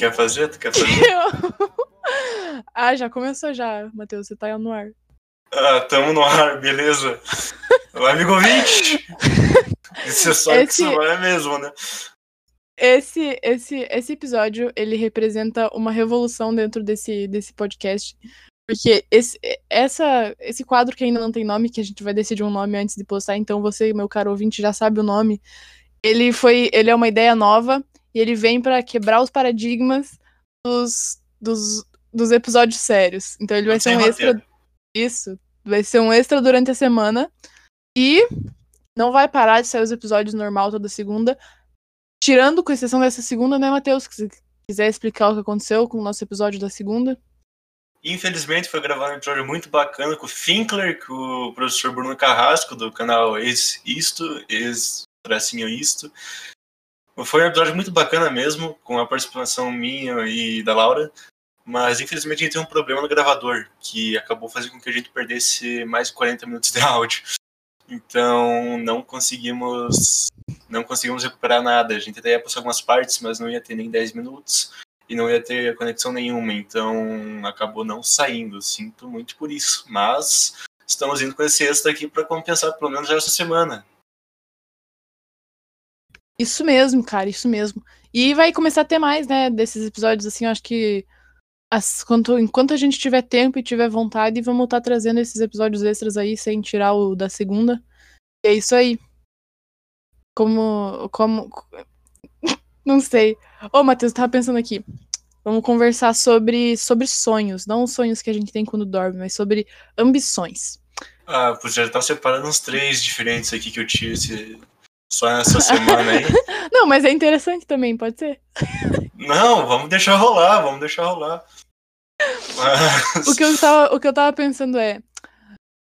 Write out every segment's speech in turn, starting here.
quer fazer? Tu quer fazer? ah, já começou já, Matheus, você tá no ar. Ah, tamo no ar, beleza. Amigo ouvinte! Isso é só esse... que isso vai mesmo, né? Esse, esse, esse episódio, ele representa uma revolução dentro desse, desse podcast. Porque esse, essa, esse quadro que ainda não tem nome, que a gente vai decidir um nome antes de postar, então você, meu caro ouvinte, já sabe o nome. Ele foi. Ele é uma ideia nova e ele vem para quebrar os paradigmas dos, dos, dos episódios sérios. Então ele vai não ser um extra. Isso. Vai ser um extra durante a semana. E não vai parar de sair os episódios normal toda segunda. Tirando, com exceção dessa segunda, né, Matheus? Se quiser explicar o que aconteceu com o nosso episódio da segunda. Infelizmente foi gravado um episódio muito bacana com o Finkler, com o professor Bruno Carrasco, do canal Ex Isto, Ex Tracinho Isto. Foi um episódio muito bacana mesmo, com a participação minha e da Laura. Mas infelizmente a gente tem um problema no gravador, que acabou fazendo com que a gente perdesse mais de 40 minutos de áudio. Então não conseguimos não conseguimos recuperar nada. A gente até ia postar algumas partes, mas não ia ter nem 10 minutos e não ia ter conexão nenhuma, então acabou não saindo. Sinto muito por isso, mas estamos indo com esse extra aqui para compensar pelo menos essa semana. Isso mesmo, cara, isso mesmo. E vai começar a ter mais, né, desses episódios assim, eu acho que as, quanto, enquanto a gente tiver tempo e tiver vontade, vamos estar tá trazendo esses episódios extras aí sem tirar o da segunda. E é isso aí. Como como não sei. Ô, Matheus, tava pensando aqui. Vamos conversar sobre, sobre sonhos. Não os sonhos que a gente tem quando dorme, mas sobre ambições. Ah, pois já tá separando uns três diferentes aqui que eu tive só nessa semana aí. Não, mas é interessante também, pode ser? Não, vamos deixar rolar, vamos deixar rolar. Mas... O, que eu tava, o que eu tava pensando é.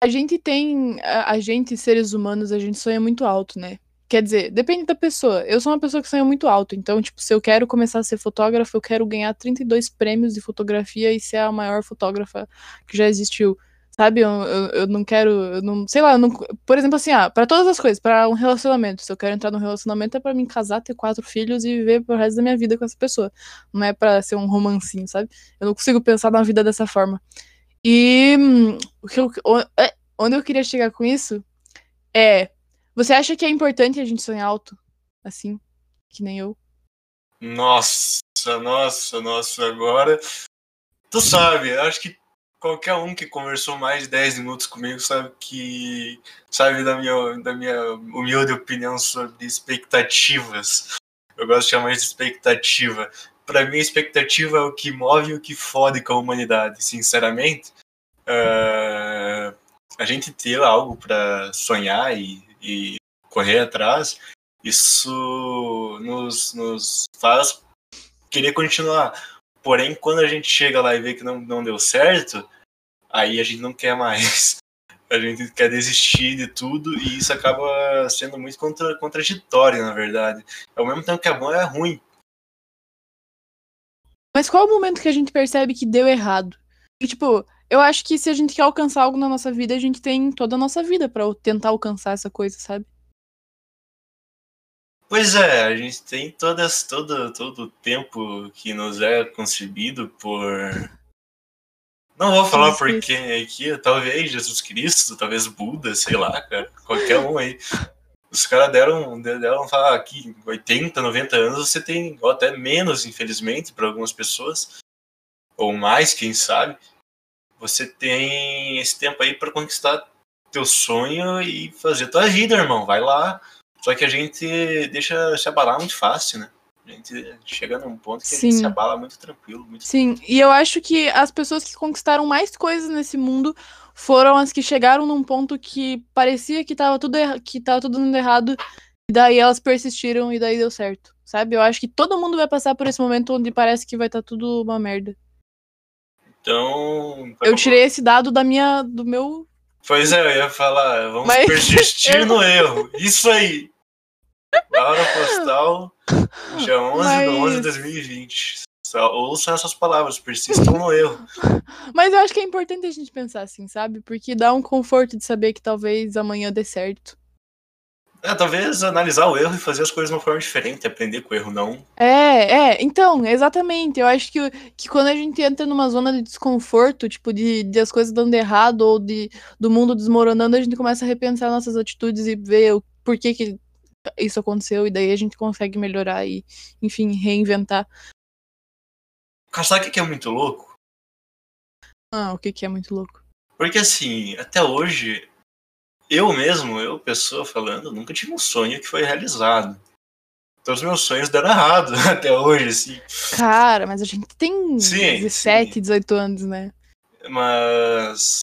A gente tem. A, a gente, seres humanos, a gente sonha muito alto, né? Quer dizer, depende da pessoa. Eu sou uma pessoa que sonha muito alto, então, tipo, se eu quero começar a ser fotógrafa, eu quero ganhar 32 prêmios de fotografia e ser a maior fotógrafa que já existiu. Sabe? Eu, eu, eu não quero. Eu não, sei lá, não, por exemplo, assim, ah, pra todas as coisas, para um relacionamento. Se eu quero entrar num relacionamento, é para me casar, ter quatro filhos e viver pro resto da minha vida com essa pessoa. Não é para ser um romancinho, sabe? Eu não consigo pensar na vida dessa forma. E hum, o que eu, é, onde eu queria chegar com isso é você acha que é importante a gente sonhar alto? Assim, que nem eu? Nossa, nossa, nossa, agora. Tu sabe, acho que qualquer um que conversou mais de 10 minutos comigo sabe que. Sabe da minha, da minha humilde opinião sobre expectativas. Eu gosto de chamar de expectativa. Para mim, expectativa é o que move e o que fode com a humanidade, sinceramente. Uh, a gente ter algo para sonhar e e correr atrás, isso nos, nos faz querer continuar. Porém, quando a gente chega lá e vê que não, não deu certo, aí a gente não quer mais. A gente quer desistir de tudo e isso acaba sendo muito contra, contraditório, na verdade. Ao mesmo tempo que é bom, é ruim. Mas qual é o momento que a gente percebe que deu errado? E, tipo, eu acho que se a gente quer alcançar algo na nossa vida, a gente tem toda a nossa vida para tentar alcançar essa coisa, sabe? Pois é, a gente tem todas, todo, todo o tempo que nos é concebido por. Não vou falar Jesus por quem aqui, talvez Jesus Cristo, talvez Buda, sei lá, cara, qualquer um aí. Os caras deram, deram falar aqui, 80, 90 anos você tem, ou até menos, infelizmente, para algumas pessoas, ou mais, quem sabe você tem esse tempo aí para conquistar teu sonho e fazer tua vida, irmão. Vai lá. Só que a gente deixa se abalar muito fácil, né? A gente chega num ponto que Sim. a gente se abala muito tranquilo. Muito Sim, e eu acho que as pessoas que conquistaram mais coisas nesse mundo foram as que chegaram num ponto que parecia que tava tudo, que tava tudo dando errado, e daí elas persistiram e daí deu certo, sabe? Eu acho que todo mundo vai passar por esse momento onde parece que vai estar tá tudo uma merda. Então. Eu tirei esse dado da minha, do meu. Pois é, eu ia falar, vamos Mas... persistir no erro. Isso aí. Laura Postal, dia 11 Mas... de 11 de 2020. Ouça essas palavras, persistam no erro. Mas eu acho que é importante a gente pensar assim, sabe? Porque dá um conforto de saber que talvez amanhã dê certo. É, talvez analisar o erro e fazer as coisas de uma forma diferente, aprender com o erro, não. É, é, então, exatamente. Eu acho que, que quando a gente entra numa zona de desconforto, tipo, de, de as coisas dando errado ou de, do mundo desmoronando, a gente começa a repensar nossas atitudes e ver o porquê que isso aconteceu, e daí a gente consegue melhorar e, enfim, reinventar. Sabe o que é muito louco? Ah, o que, que é muito louco? Porque assim, até hoje eu mesmo, eu, pessoa falando, nunca tive um sonho que foi realizado. Todos os meus sonhos deram errado até hoje, assim. Cara, mas a gente tem sim, 17, sim. 18 anos, né? Mas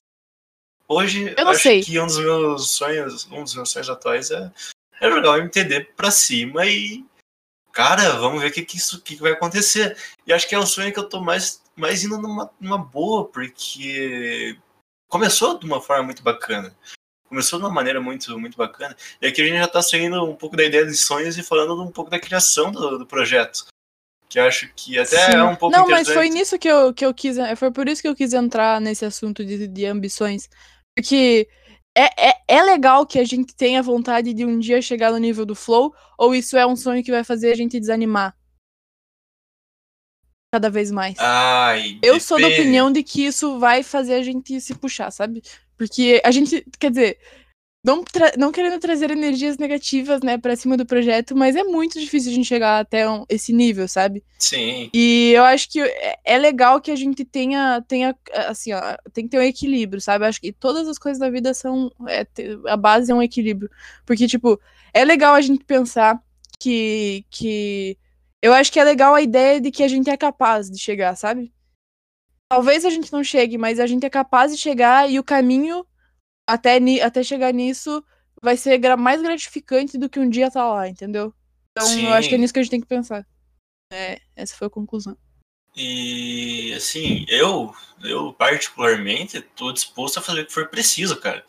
hoje eu não acho sei. que um dos meus sonhos, um dos meus sonhos atuais é, é jogar o MTD pra cima e cara, vamos ver o que, que isso que, que vai acontecer. E acho que é o sonho que eu tô mais, mais indo numa, numa boa, porque começou de uma forma muito bacana começou de uma maneira muito, muito bacana. E aqui a gente já está saindo um pouco da ideia de sonhos e falando um pouco da criação do, do projeto. Que acho que até Sim. é um pouco Não, mas foi nisso que eu, que eu quis. Foi por isso que eu quis entrar nesse assunto de, de ambições. Porque é, é, é legal que a gente tenha vontade de um dia chegar no nível do flow, ou isso é um sonho que vai fazer a gente desanimar? Cada vez mais. Ai, eu sou da opinião de que isso vai fazer a gente se puxar, sabe? Porque a gente, quer dizer, não, não querendo trazer energias negativas, né, pra cima do projeto, mas é muito difícil a gente chegar até um, esse nível, sabe? Sim. E eu acho que é, é legal que a gente tenha, tenha assim, ó, tem que ter um equilíbrio, sabe? Eu acho que todas as coisas da vida são, é, a base é um equilíbrio. Porque, tipo, é legal a gente pensar que, que, eu acho que é legal a ideia de que a gente é capaz de chegar, sabe? talvez a gente não chegue, mas a gente é capaz de chegar e o caminho até, até chegar nisso vai ser mais gratificante do que um dia tá lá, entendeu? Então Sim. eu acho que é nisso que a gente tem que pensar. É, essa foi a conclusão. E assim, eu, eu particularmente tô disposto a fazer o que for preciso, cara.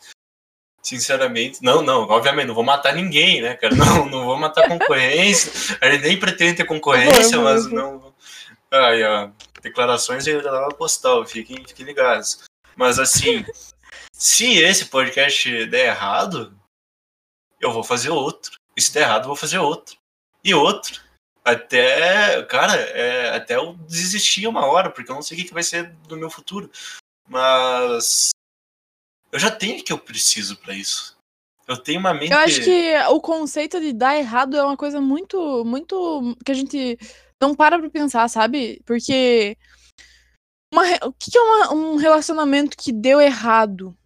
Sinceramente, não, não, obviamente, não vou matar ninguém, né, cara? Não, não vou matar concorrência. A gente nem pretende ter concorrência, mas não. Aí, ó, declarações de postal, fiquem, fiquem ligados. Mas assim, se esse podcast der errado, eu vou fazer outro. E se der errado, eu vou fazer outro. E outro. Até, cara, é, até eu desistir uma hora, porque eu não sei o que vai ser do meu futuro. Mas eu já tenho o que eu preciso para isso. Eu tenho uma mente. Eu acho que o conceito de dar errado é uma coisa muito, muito. que a gente não para pra pensar, sabe? Porque. Uma, o que é uma, um relacionamento que deu errado?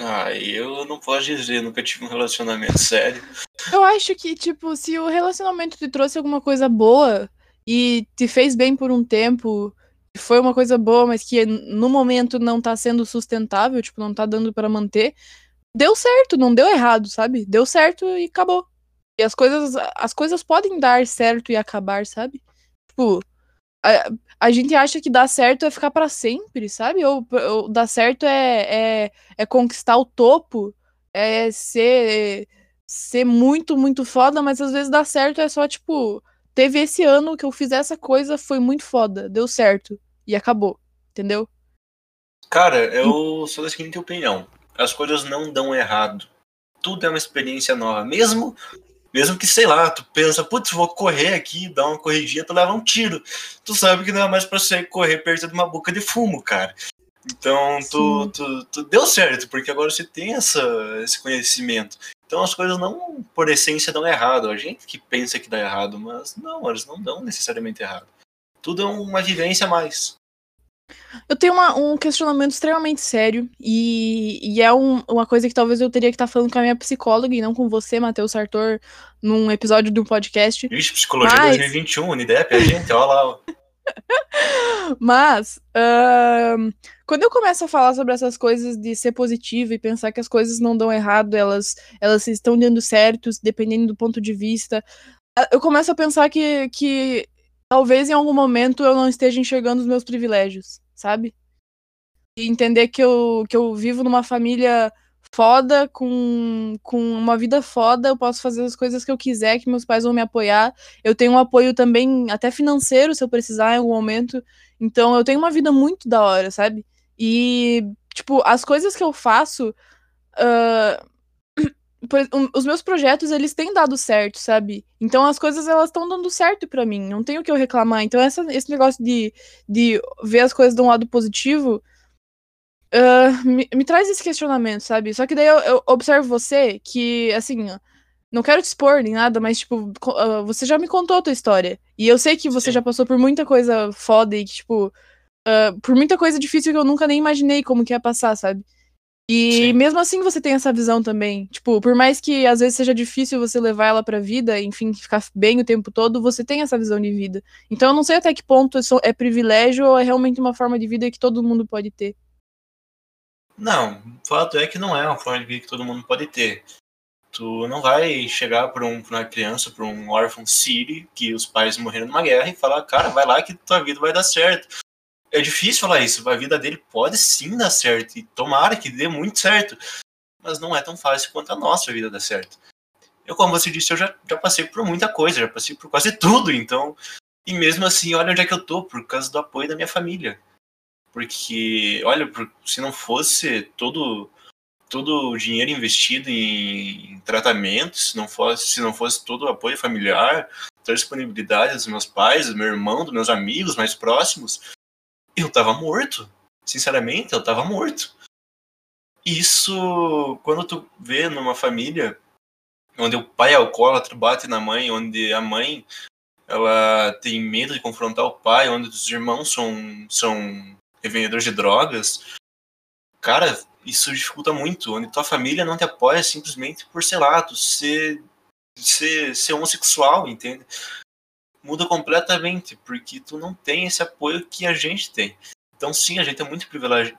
Ah, eu não posso dizer, nunca tive um relacionamento sério. Eu acho que, tipo, se o relacionamento te trouxe alguma coisa boa e te fez bem por um tempo, foi uma coisa boa, mas que no momento não tá sendo sustentável, tipo, não tá dando para manter, deu certo, não deu errado, sabe? Deu certo e acabou. E as coisas, as coisas podem dar certo e acabar, sabe? Tipo, a, a gente acha que dar certo é ficar para sempre, sabe? Ou, ou dar certo é, é, é, conquistar o topo, é ser, ser muito, muito foda, mas às vezes dar certo é só, tipo, teve esse ano que eu fiz essa coisa, foi muito foda, deu certo. E acabou, entendeu? Cara, eu sou da seguinte opinião. As coisas não dão errado. Tudo é uma experiência nova. Mesmo mesmo que, sei lá, tu pensa, putz, vou correr aqui, dar uma corridinha, tu leva um tiro. Tu sabe que não é mais pra você correr perto de uma boca de fumo, cara. Então, tu, tu, tu, deu certo, porque agora você tem essa, esse conhecimento. Então, as coisas não, por essência, dão errado. A gente que pensa que dá errado, mas não, elas não dão necessariamente errado. Tudo é uma vivência a mais. Eu tenho uma, um questionamento extremamente sério e, e é um, uma coisa que talvez eu teria que estar tá falando com a minha psicóloga e não com você, Matheus Sartor, num episódio de um podcast. Vixe, Psicologia Mas... 2021, Unidep, a gente, olha lá. Mas, uh, quando eu começo a falar sobre essas coisas de ser positivo e pensar que as coisas não dão errado, elas, elas estão dando certo, dependendo do ponto de vista, eu começo a pensar que, que talvez em algum momento eu não esteja enxergando os meus privilégios, sabe? E entender que eu, que eu vivo numa família foda, com, com uma vida foda, eu posso fazer as coisas que eu quiser, que meus pais vão me apoiar. Eu tenho um apoio também, até financeiro, se eu precisar em algum momento. Então eu tenho uma vida muito da hora, sabe? E, tipo, as coisas que eu faço. Uh, os meus projetos, eles têm dado certo, sabe? Então as coisas, elas estão dando certo para mim, não tenho o que eu reclamar. Então essa, esse negócio de, de ver as coisas de um lado positivo uh, me, me, traz esse questionamento, sabe? Só que daí eu, eu observo você que, assim, não quero te expor nem nada, mas, tipo, uh, você já me contou a tua história. E eu sei que você Sim. já passou por muita coisa foda e que, tipo, uh, por muita coisa difícil que eu nunca nem imaginei como que ia passar, sabe? E Sim. mesmo assim você tem essa visão também. Tipo, por mais que às vezes seja difícil você levar ela pra vida, enfim, ficar bem o tempo todo, você tem essa visão de vida. Então eu não sei até que ponto isso é privilégio ou é realmente uma forma de vida que todo mundo pode ter. Não, o fato é que não é uma forma de vida que todo mundo pode ter. Tu não vai chegar para um, uma criança, para um órfão Siri, que os pais morreram numa guerra, e falar, cara, vai lá que tua vida vai dar certo é difícil falar isso. A vida dele pode sim dar certo. E tomara que dê muito certo. Mas não é tão fácil quanto a nossa vida dar certo. Eu, como você disse, eu já, já passei por muita coisa, já passei por quase tudo, então. E mesmo assim, olha onde é que eu tô, por causa do apoio da minha família. Porque, olha, se não fosse todo todo o dinheiro investido em, em tratamento, se não fosse se não fosse todo o apoio familiar, toda a disponibilidade dos meus pais, do meu irmão, dos meus amigos mais próximos, eu tava morto. Sinceramente, eu tava morto. Isso, quando tu vê numa família onde o pai é alcoólatra, bate na mãe, onde a mãe ela tem medo de confrontar o pai, onde os irmãos são, são revendedores de drogas, cara, isso dificulta muito. Onde tua família não te apoia simplesmente por, sei lá, tu ser, ser, ser homossexual, entende? Muda completamente, porque tu não tem esse apoio que a gente tem. Então, sim, a gente é muito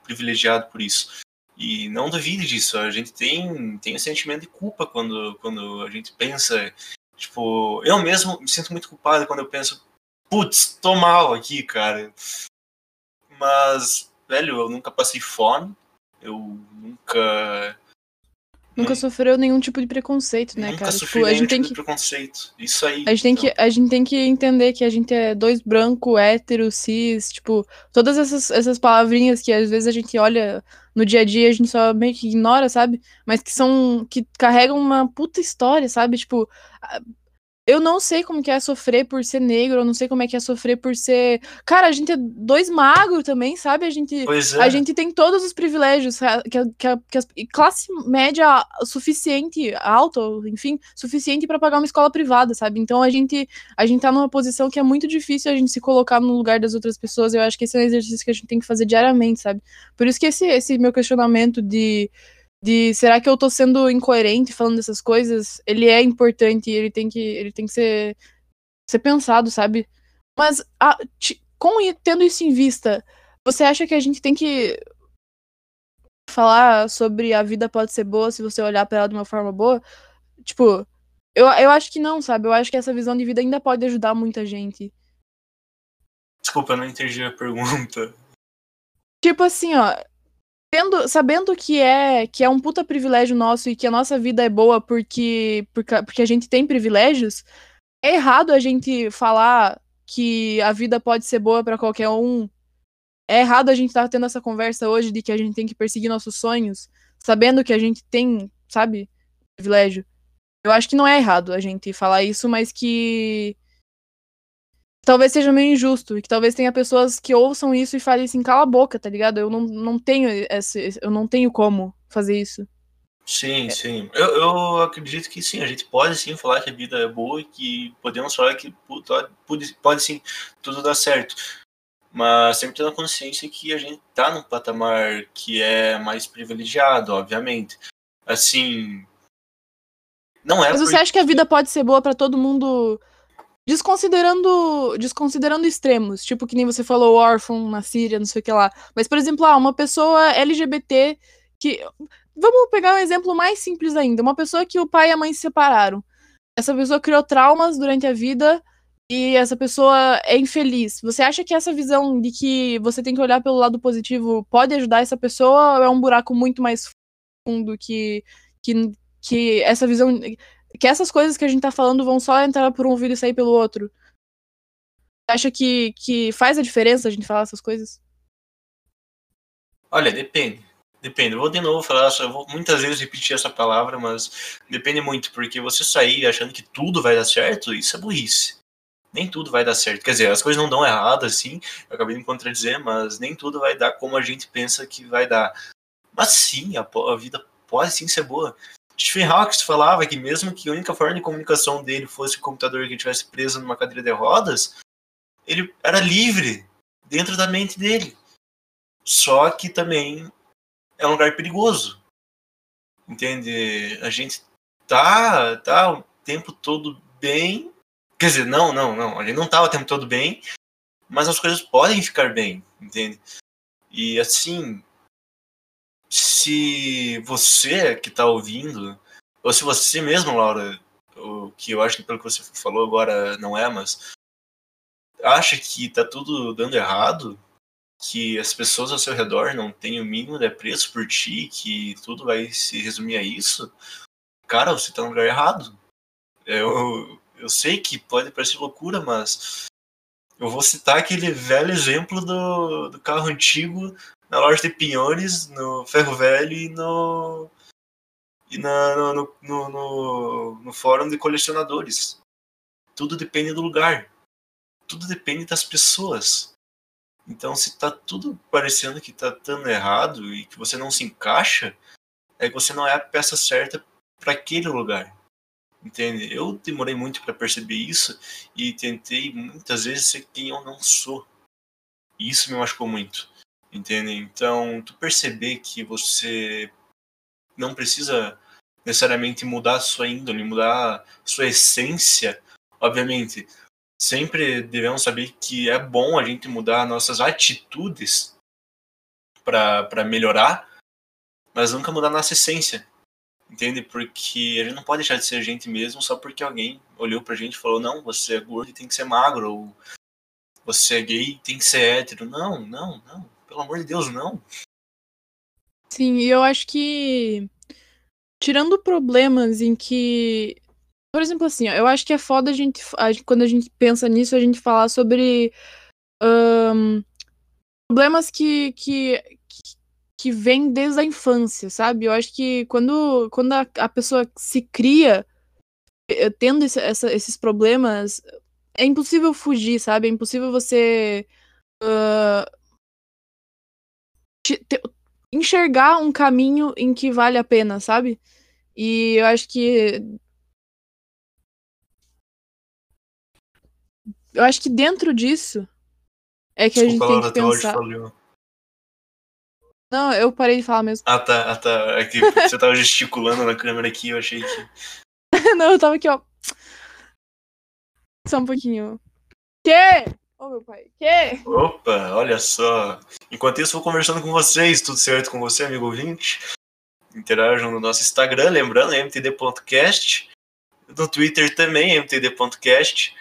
privilegiado por isso. E não duvide disso, a gente tem, tem um sentimento de culpa quando, quando a gente pensa. Tipo, eu mesmo me sinto muito culpado quando eu penso, putz, tô mal aqui, cara. Mas, velho, eu nunca passei fome, eu nunca Nunca sofreu nenhum tipo de preconceito, né, Nunca cara? Tipo, a gente tipo tem que preconceito. Isso aí. A gente tem então. que a gente tem que entender que a gente é dois branco, hétero, cis, tipo, todas essas, essas palavrinhas que às vezes a gente olha no dia a dia a gente só meio que ignora, sabe? Mas que são que carregam uma puta história, sabe? Tipo, eu não sei como que é sofrer por ser negro, eu não sei como é que é sofrer por ser. Cara, a gente é dois magros também, sabe? A gente, é. a gente tem todos os privilégios que, a, que, que classe média suficiente, alta, enfim, suficiente para pagar uma escola privada, sabe? Então a gente, a gente tá numa posição que é muito difícil a gente se colocar no lugar das outras pessoas. Eu acho que esse é um exercício que a gente tem que fazer diariamente, sabe? Por isso que esse, esse meu questionamento de de será que eu tô sendo incoerente falando essas coisas? Ele é importante, ele tem que, ele tem que ser, ser pensado, sabe? Mas a, com tendo isso em vista, você acha que a gente tem que falar sobre a vida pode ser boa se você olhar para ela de uma forma boa? Tipo, eu, eu acho que não, sabe? Eu acho que essa visão de vida ainda pode ajudar muita gente. Desculpa, eu não entendi a pergunta. Tipo assim, ó, sabendo, que é que é um puta privilégio nosso e que a nossa vida é boa porque, porque, porque a gente tem privilégios, é errado a gente falar que a vida pode ser boa para qualquer um. É errado a gente estar tá tendo essa conversa hoje de que a gente tem que perseguir nossos sonhos, sabendo que a gente tem, sabe, privilégio. Eu acho que não é errado a gente falar isso, mas que talvez seja meio injusto e que talvez tenha pessoas que ouçam isso e falem assim, cala a boca, tá ligado? Eu não, não tenho esse, eu não tenho como fazer isso. Sim, é. sim. Eu, eu acredito que sim, a gente pode sim falar que a vida é boa e que podemos falar que pode, pode sim tudo dar certo. Mas sempre tendo a consciência que a gente tá num patamar que é mais privilegiado, obviamente. Assim. Não é. Mas você acha que a vida pode ser boa para todo mundo Desconsiderando, desconsiderando extremos, tipo que nem você falou, órfão na Síria, não sei o que lá. Mas, por exemplo, ah, uma pessoa LGBT que. Vamos pegar um exemplo mais simples ainda. Uma pessoa que o pai e a mãe se separaram. Essa pessoa criou traumas durante a vida e essa pessoa é infeliz. Você acha que essa visão de que você tem que olhar pelo lado positivo pode ajudar essa pessoa ou é um buraco muito mais fundo que, que, que essa visão que essas coisas que a gente tá falando vão só entrar por um ouvido e sair pelo outro. Acha que, que faz a diferença a gente falar essas coisas? Olha, depende. Depende, eu vou de novo falar, eu vou muitas vezes repetir essa palavra, mas depende muito, porque você sair achando que tudo vai dar certo, isso é burrice. Nem tudo vai dar certo. Quer dizer, as coisas não dão errado, assim, eu acabei de me contradizer, mas nem tudo vai dar como a gente pensa que vai dar. Mas sim, a, a vida pode sim ser boa. Stephen Hawking falava que mesmo que a única forma de comunicação dele fosse o computador que estivesse preso numa cadeira de rodas, ele era livre dentro da mente dele. Só que também é um lugar perigoso. Entende? A gente tá, tá o tempo todo bem. Quer dizer, não, não, não. A gente não tá o tempo todo bem, mas as coisas podem ficar bem, entende? E assim, se você que está ouvindo, ou se você mesmo, Laura, o que eu acho que pelo que você falou agora não é, mas acha que está tudo dando errado, que as pessoas ao seu redor não têm o mínimo de apreço por ti, que tudo vai se resumir a isso, cara, você está no lugar errado. Eu, eu sei que pode parecer loucura, mas eu vou citar aquele velho exemplo do, do carro antigo na loja de pinhões, no Ferro Velho e no. e na, no, no, no, no fórum de colecionadores. Tudo depende do lugar. Tudo depende das pessoas. Então, se tá tudo parecendo que tá dando errado e que você não se encaixa, é que você não é a peça certa para aquele lugar. Entende? Eu demorei muito para perceber isso e tentei muitas vezes ser quem eu não sou. E isso me machucou muito. Entende? Então, tu perceber que você não precisa necessariamente mudar sua índole, mudar sua essência, obviamente, sempre devemos saber que é bom a gente mudar nossas atitudes para melhorar, mas nunca mudar nossa essência. Entende? Porque a gente não pode deixar de ser a gente mesmo só porque alguém olhou pra gente e falou: não, você é gordo e tem que ser magro, ou você é gay e tem que ser hétero. Não, não, não. Pelo amor de Deus, não. Sim, e eu acho que. Tirando problemas em que. Por exemplo, assim, eu acho que é foda a gente, Quando a gente pensa nisso, a gente falar sobre. Um, problemas que, que, que vêm desde a infância, sabe? Eu acho que quando, quando a, a pessoa se cria eh, tendo esse, essa, esses problemas, é impossível fugir, sabe? É impossível você uh, te, enxergar um caminho em que vale a pena, sabe? E eu acho que. Eu acho que dentro disso é que Desculpa, a gente tem que pensar. Não, eu parei de falar mesmo. Ah, tá, ah, tá. É que você tava gesticulando na câmera aqui, eu achei que. Não, eu tava aqui, ó. Só um pouquinho. Que? Ô, meu pai. Que? Opa, olha só. Enquanto isso, vou conversando com vocês. Tudo certo com você, amigo ouvinte? Interajam no nosso Instagram, lembrando, mtd.cast. No Twitter também, mtd.cast.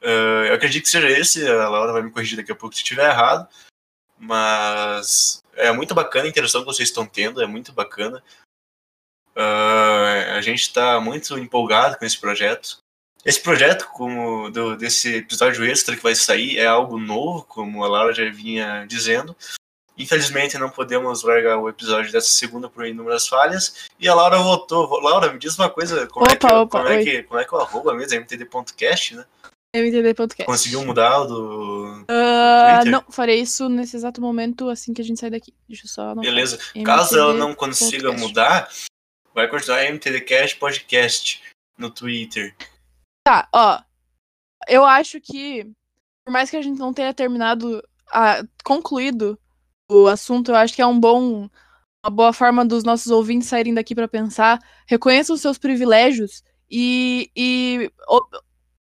Uh, eu acredito que seja esse. A Laura vai me corrigir daqui a pouco se estiver errado. Mas é muito bacana a interação que vocês estão tendo, é muito bacana. Uh, a gente está muito empolgado com esse projeto. Esse projeto, como do, desse episódio extra que vai sair, é algo novo, como a Laura já vinha dizendo. Infelizmente não podemos largar o episódio dessa segunda por inúmeras falhas. E a Laura voltou. Laura, me diz uma coisa, como, opa, é, que, opa, como, é, que, como é que é o arroba mesmo? MTD.cast, né? MTD.cast. Conseguiu mudar o do. Uh, não, farei isso nesse exato momento assim que a gente sair daqui. Deixa eu só. Beleza. Caso ela não consiga mudar, vai continuar MTDcast Podcast no Twitter. Tá, ó. Eu acho que, por mais que a gente não tenha terminado, a, concluído o assunto, eu acho que é um bom, uma boa forma dos nossos ouvintes saírem daqui para pensar. Reconheçam os seus privilégios e, e o,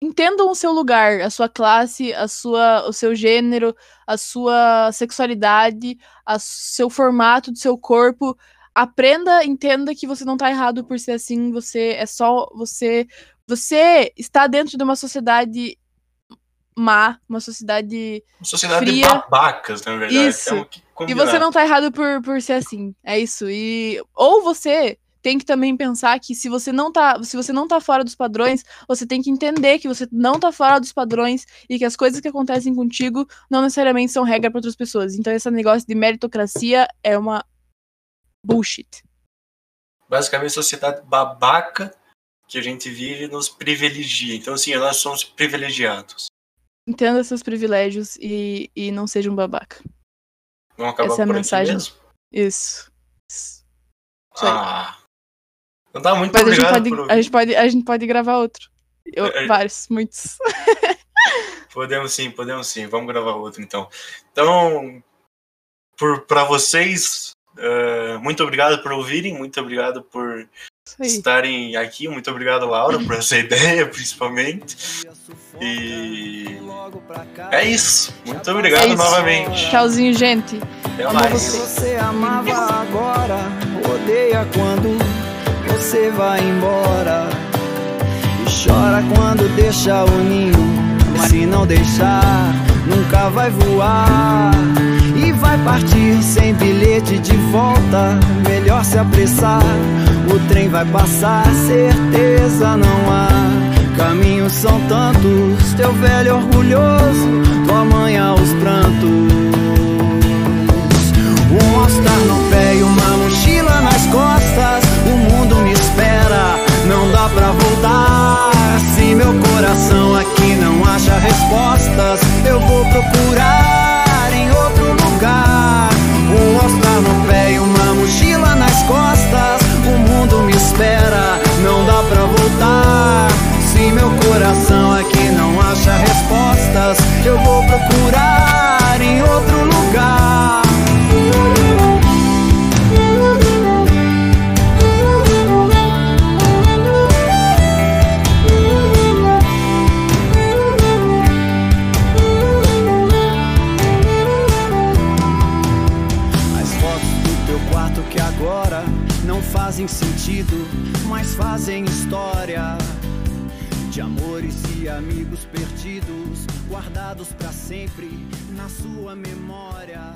entendam o seu lugar, a sua classe, a sua, o seu gênero, a sua sexualidade, o seu formato do seu corpo. Aprenda, entenda que você não tá errado por ser assim, você é só você você está dentro de uma sociedade má, uma sociedade. Uma sociedade fria. de babacas, na verdade. Isso. E você não tá errado por, por ser assim. É isso. E. Ou você tem que também pensar que se você não tá, se você não tá fora dos padrões, você tem que entender que você não tá fora dos padrões e que as coisas que acontecem contigo não necessariamente são regra para outras pessoas. Então esse negócio de meritocracia é uma Bullshit. Basicamente, a sociedade babaca que a gente vive nos privilegia. Então, assim, nós somos privilegiados. Entenda seus privilégios e, e não seja um babaca. Vamos acabar Essa é a mensagem. mesmo? Isso. Isso aí. Ah. Então tá, muito Mas a gente, pode, a, gente pode, a gente pode gravar outro. Eu- É. vários, muitos. Podemos sim, podemos sim. Vamos gravar outro então. Então, por para vocês, eh, muito obrigado por ouvirem, muito obrigado por estarem aqui, muito obrigado Laura por essa ideia, principalmente. E é isso. Muito obrigado É isso. novamente. Tchauzinho, gente. Até Amo mais. você. Você amava agora, odeia quando você vai embora. E chora quando deixa o ninho. Se não deixar, nunca vai voar. Vai partir sem bilhete de volta. Melhor se apressar, o trem vai passar, certeza não há. Caminhos são tantos, teu velho orgulhoso, tua mãe aos prantos. Um all-star no pé e uma mochila nas costas. O mundo me espera, não dá pra voltar. Se meu coração aqui não acha respostas, eu vou procurar lugar. Um all-star no pé e uma mochila nas costas. O mundo me espera, não dá pra voltar. Se meu coração aqui não acha respostas, eu vou procurar perdidos, guardados pra sempre na sua memória.